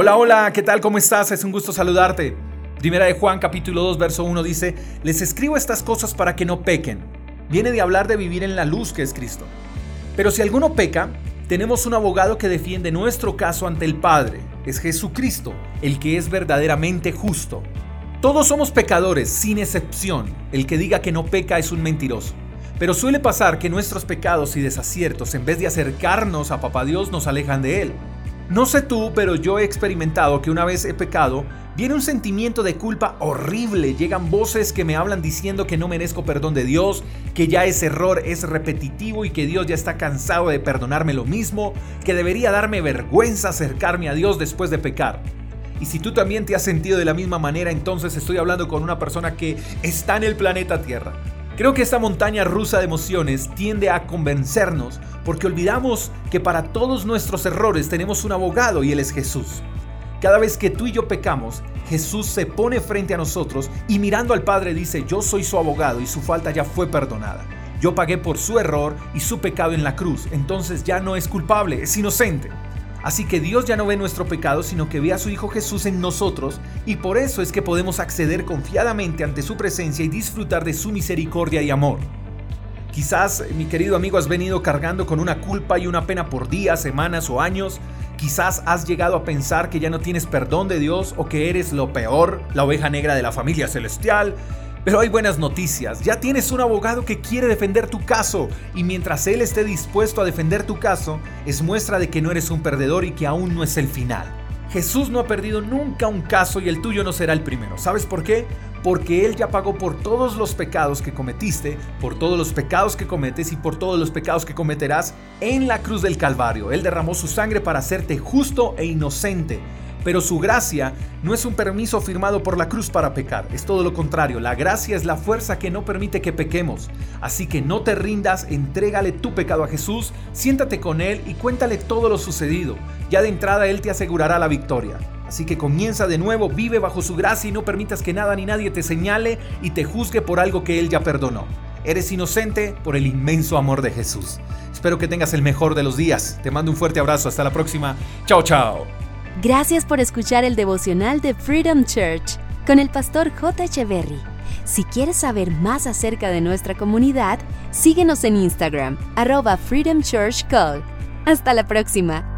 Hola, hola, ¿qué tal? ¿Cómo estás? Es un gusto saludarte. Primera de Juan capítulo 2 verso 1 dice, les escribo estas cosas para que no pequen. Viene de hablar de vivir en la luz que es Cristo. Pero si alguno peca, tenemos un abogado que defiende nuestro caso ante el Padre. Es Jesucristo, el que es verdaderamente justo. Todos somos pecadores, sin excepción. El que diga que no peca es un mentiroso. Pero suele pasar que nuestros pecados y desaciertos, en vez de acercarnos a Papá Dios, nos alejan de Él. No sé tú, pero yo he experimentado que una vez he pecado, viene un sentimiento de culpa horrible. Llegan voces que me hablan diciendo que no merezco perdón de Dios, que ya ese error es repetitivo y que Dios ya está cansado de perdonarme lo mismo, que debería darme vergüenza acercarme a Dios después de pecar. Y si tú también te has sentido de la misma manera, entonces estoy hablando con una persona que está en el planeta Tierra. Creo que esta montaña rusa de emociones tiende a convencernos porque olvidamos que para todos nuestros errores tenemos un abogado y Él es Jesús. Cada vez que tú y yo pecamos, Jesús se pone frente a nosotros y mirando al Padre dice, yo soy su abogado y su falta ya fue perdonada. Yo pagué por su error y su pecado en la cruz, entonces ya no es culpable, es inocente. Así que Dios ya no ve nuestro pecado, sino que ve a su Hijo Jesús en nosotros, y por eso es que podemos acceder confiadamente ante su presencia y disfrutar de su misericordia y amor. Quizás, mi querido amigo, has venido cargando con una culpa y una pena por días, semanas o años. Quizás has llegado a pensar que ya no tienes perdón de Dios o que eres lo peor, la oveja negra de la familia celestial. Pero hay buenas noticias, ya tienes un abogado que quiere defender tu caso y mientras él esté dispuesto a defender tu caso, es muestra de que no eres un perdedor y que aún no es el final. Jesús no ha perdido nunca un caso y el tuyo no será el primero. ¿Sabes por qué? Porque Él ya pagó por todos los pecados que cometiste, por todos los pecados que cometes y por todos los pecados que cometerás en la cruz del Calvario. Él derramó su sangre para hacerte justo e inocente. Pero su gracia no es un permiso firmado por la cruz para pecar, es todo lo contrario, la gracia es la fuerza que no permite que pequemos. Así que no te rindas, entrégale tu pecado a Jesús, siéntate con Él y cuéntale todo lo sucedido. Ya de entrada Él te asegurará la victoria. Así que comienza de nuevo, vive bajo su gracia y no permitas que nada ni nadie te señale y te juzgue por algo que Él ya perdonó. Eres inocente por el inmenso amor de Jesús. Espero que tengas el mejor de los días. Te mando un fuerte abrazo. Hasta la próxima. Chao, chao. Gracias por escuchar el devocional de Freedom Church con el pastor J. Echeverry. Si quieres saber más acerca de nuestra comunidad, síguenos en Instagram, arroba Freedom Church Call. Hasta la próxima.